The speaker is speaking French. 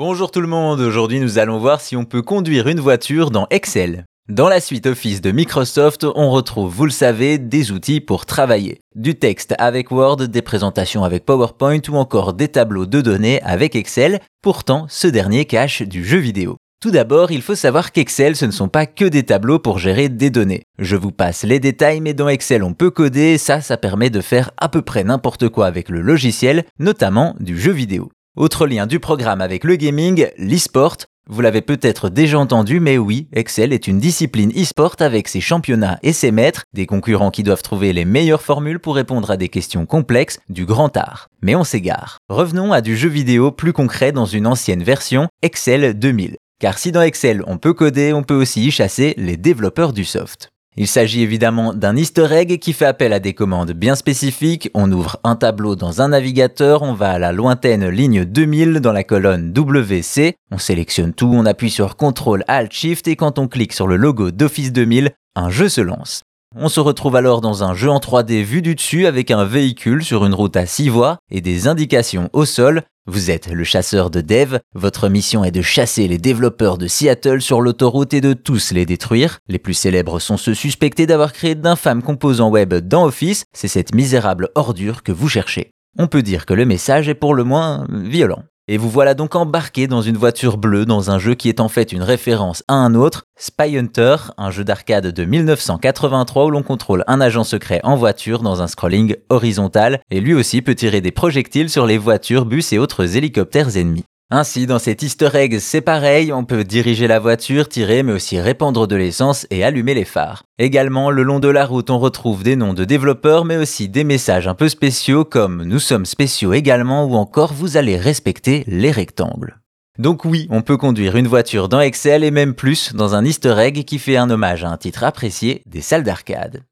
Bonjour tout le monde, aujourd'hui nous allons voir si on peut conduire une voiture dans Excel. Dans la suite Office de Microsoft, on retrouve, vous le savez, des outils pour travailler. Du texte avec Word, des présentations avec PowerPoint ou encore des tableaux de données avec Excel. Pourtant, ce dernier cache du jeu vidéo. Tout d'abord, il faut savoir qu'Excel, ce ne sont pas que des tableaux pour gérer des données. Je vous passe les détails, mais dans Excel, on peut coder, ça, ça permet de faire à peu près n'importe quoi avec le logiciel, notamment du jeu vidéo. Autre lien du programme avec le gaming, l'e-sport. Vous l'avez peut-être déjà entendu, mais oui, Excel est une discipline e-sport avec ses championnats et ses maîtres, des concurrents qui doivent trouver les meilleures formules pour répondre à des questions complexes du grand art. Mais on s'égare. Revenons à du jeu vidéo plus concret dans une ancienne version, Excel 2000. Car si dans Excel on peut coder, on peut aussi y chasser les développeurs du soft. Il s'agit évidemment d'un easter egg qui fait appel à des commandes bien spécifiques. On ouvre un tableau dans un navigateur, on va à la lointaine ligne 2000 dans la colonne WC, on sélectionne tout, on appuie sur CTRL ALT SHIFT et quand on clique sur le logo d'Office 2000, un jeu se lance. On se retrouve alors dans un jeu en 3D vu du dessus avec un véhicule sur une route à 6 voies et des indications au sol. Vous êtes le chasseur de dev, votre mission est de chasser les développeurs de Seattle sur l'autoroute et de tous les détruire. Les plus célèbres sont ceux suspectés d'avoir créé d'infâmes composants web dans Office, c'est cette misérable ordure que vous cherchez. On peut dire que le message est pour le moins violent. Et vous voilà donc embarqué dans une voiture bleue dans un jeu qui est en fait une référence à un autre, Spy Hunter, un jeu d'arcade de 1983 où l'on contrôle un agent secret en voiture dans un scrolling horizontal, et lui aussi peut tirer des projectiles sur les voitures, bus et autres hélicoptères ennemis. Ainsi, dans cet easter egg, c'est pareil, on peut diriger la voiture, tirer, mais aussi répandre de l'essence et allumer les phares. Également, le long de la route, on retrouve des noms de développeurs, mais aussi des messages un peu spéciaux comme nous sommes spéciaux également, ou encore vous allez respecter les rectangles. Donc oui, on peut conduire une voiture dans Excel et même plus dans un easter egg qui fait un hommage à un titre apprécié des salles d'arcade.